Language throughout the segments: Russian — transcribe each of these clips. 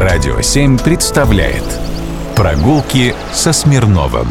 Радио 7 представляет Прогулки со Смирновым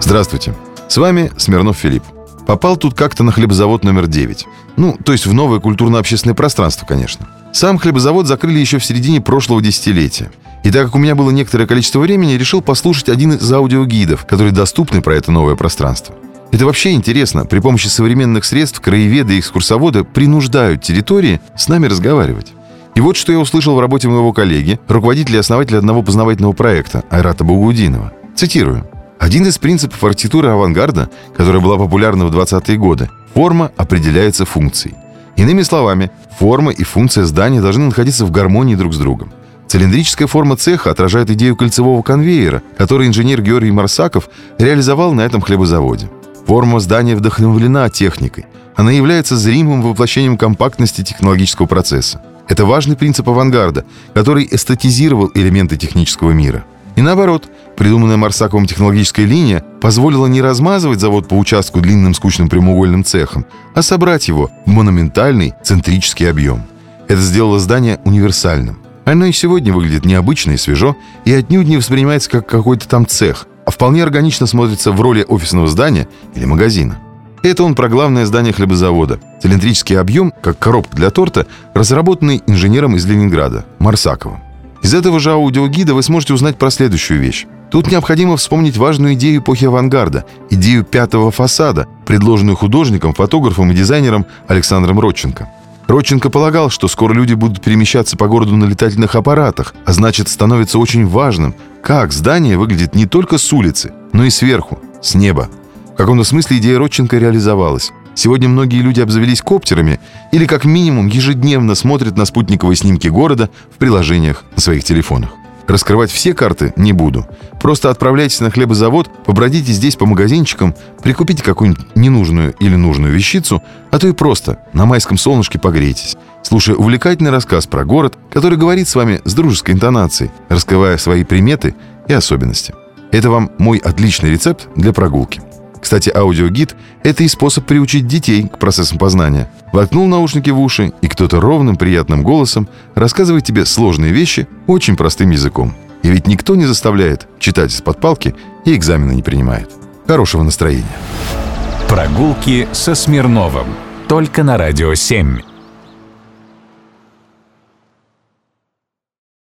Здравствуйте, с вами Смирнов Филипп. Попал тут как-то на хлебозавод номер 9. Ну, то есть в новое культурно-общественное пространство, конечно. Сам хлебозавод закрыли еще в середине прошлого десятилетия. И так как у меня было некоторое количество времени, решил послушать один из аудиогидов, которые доступны про это новое пространство. Это вообще интересно. При помощи современных средств краеведы и экскурсоводы принуждают территории с нами разговаривать. И вот что я услышал в работе моего коллеги, руководителя и основателя одного познавательного проекта, Айрата Багудинова. Цитирую. Один из принципов архитектуры авангарда, которая была популярна в 20-е годы, форма определяется функцией. Иными словами, форма и функция здания должны находиться в гармонии друг с другом. Цилиндрическая форма цеха отражает идею кольцевого конвейера, который инженер Георгий Марсаков реализовал на этом хлебозаводе. Форма здания вдохновлена техникой. Она является зримым воплощением компактности технологического процесса. Это важный принцип авангарда, который эстетизировал элементы технического мира. И наоборот, придуманная Марсаковым технологическая линия позволила не размазывать завод по участку длинным скучным прямоугольным цехом, а собрать его в монументальный центрический объем. Это сделало здание универсальным. Оно и сегодня выглядит необычно и свежо, и отнюдь не воспринимается как какой-то там цех, а вполне органично смотрится в роли офисного здания или магазина. Это он про главное здание хлебозавода. Цилиндрический объем, как коробка для торта, разработанный инженером из Ленинграда, Марсаковым. Из этого же аудиогида вы сможете узнать про следующую вещь. Тут необходимо вспомнить важную идею эпохи авангарда, идею пятого фасада, предложенную художником, фотографом и дизайнером Александром Родченко. Родченко полагал, что скоро люди будут перемещаться по городу на летательных аппаратах, а значит становится очень важным, как здание выглядит не только с улицы, но и сверху, с неба. Каком-то смысле идея Родченко реализовалась. Сегодня многие люди обзавелись коптерами или как минимум ежедневно смотрят на спутниковые снимки города в приложениях на своих телефонах. Раскрывать все карты не буду. Просто отправляйтесь на хлебозавод, побродите здесь по магазинчикам, прикупите какую-нибудь ненужную или нужную вещицу, а то и просто на майском солнышке погрейтесь, слушая увлекательный рассказ про город, который говорит с вами с дружеской интонацией, раскрывая свои приметы и особенности. Это вам мой отличный рецепт для прогулки. Кстати, аудиогид — это и способ приучить детей к процессам познания. Воткнул наушники в уши, и кто-то ровным приятным голосом рассказывает тебе сложные вещи очень простым языком. И ведь никто не заставляет читать из-под палки и экзамены не принимает. Хорошего настроения. Прогулки со Смирновым. Только на Радио 7.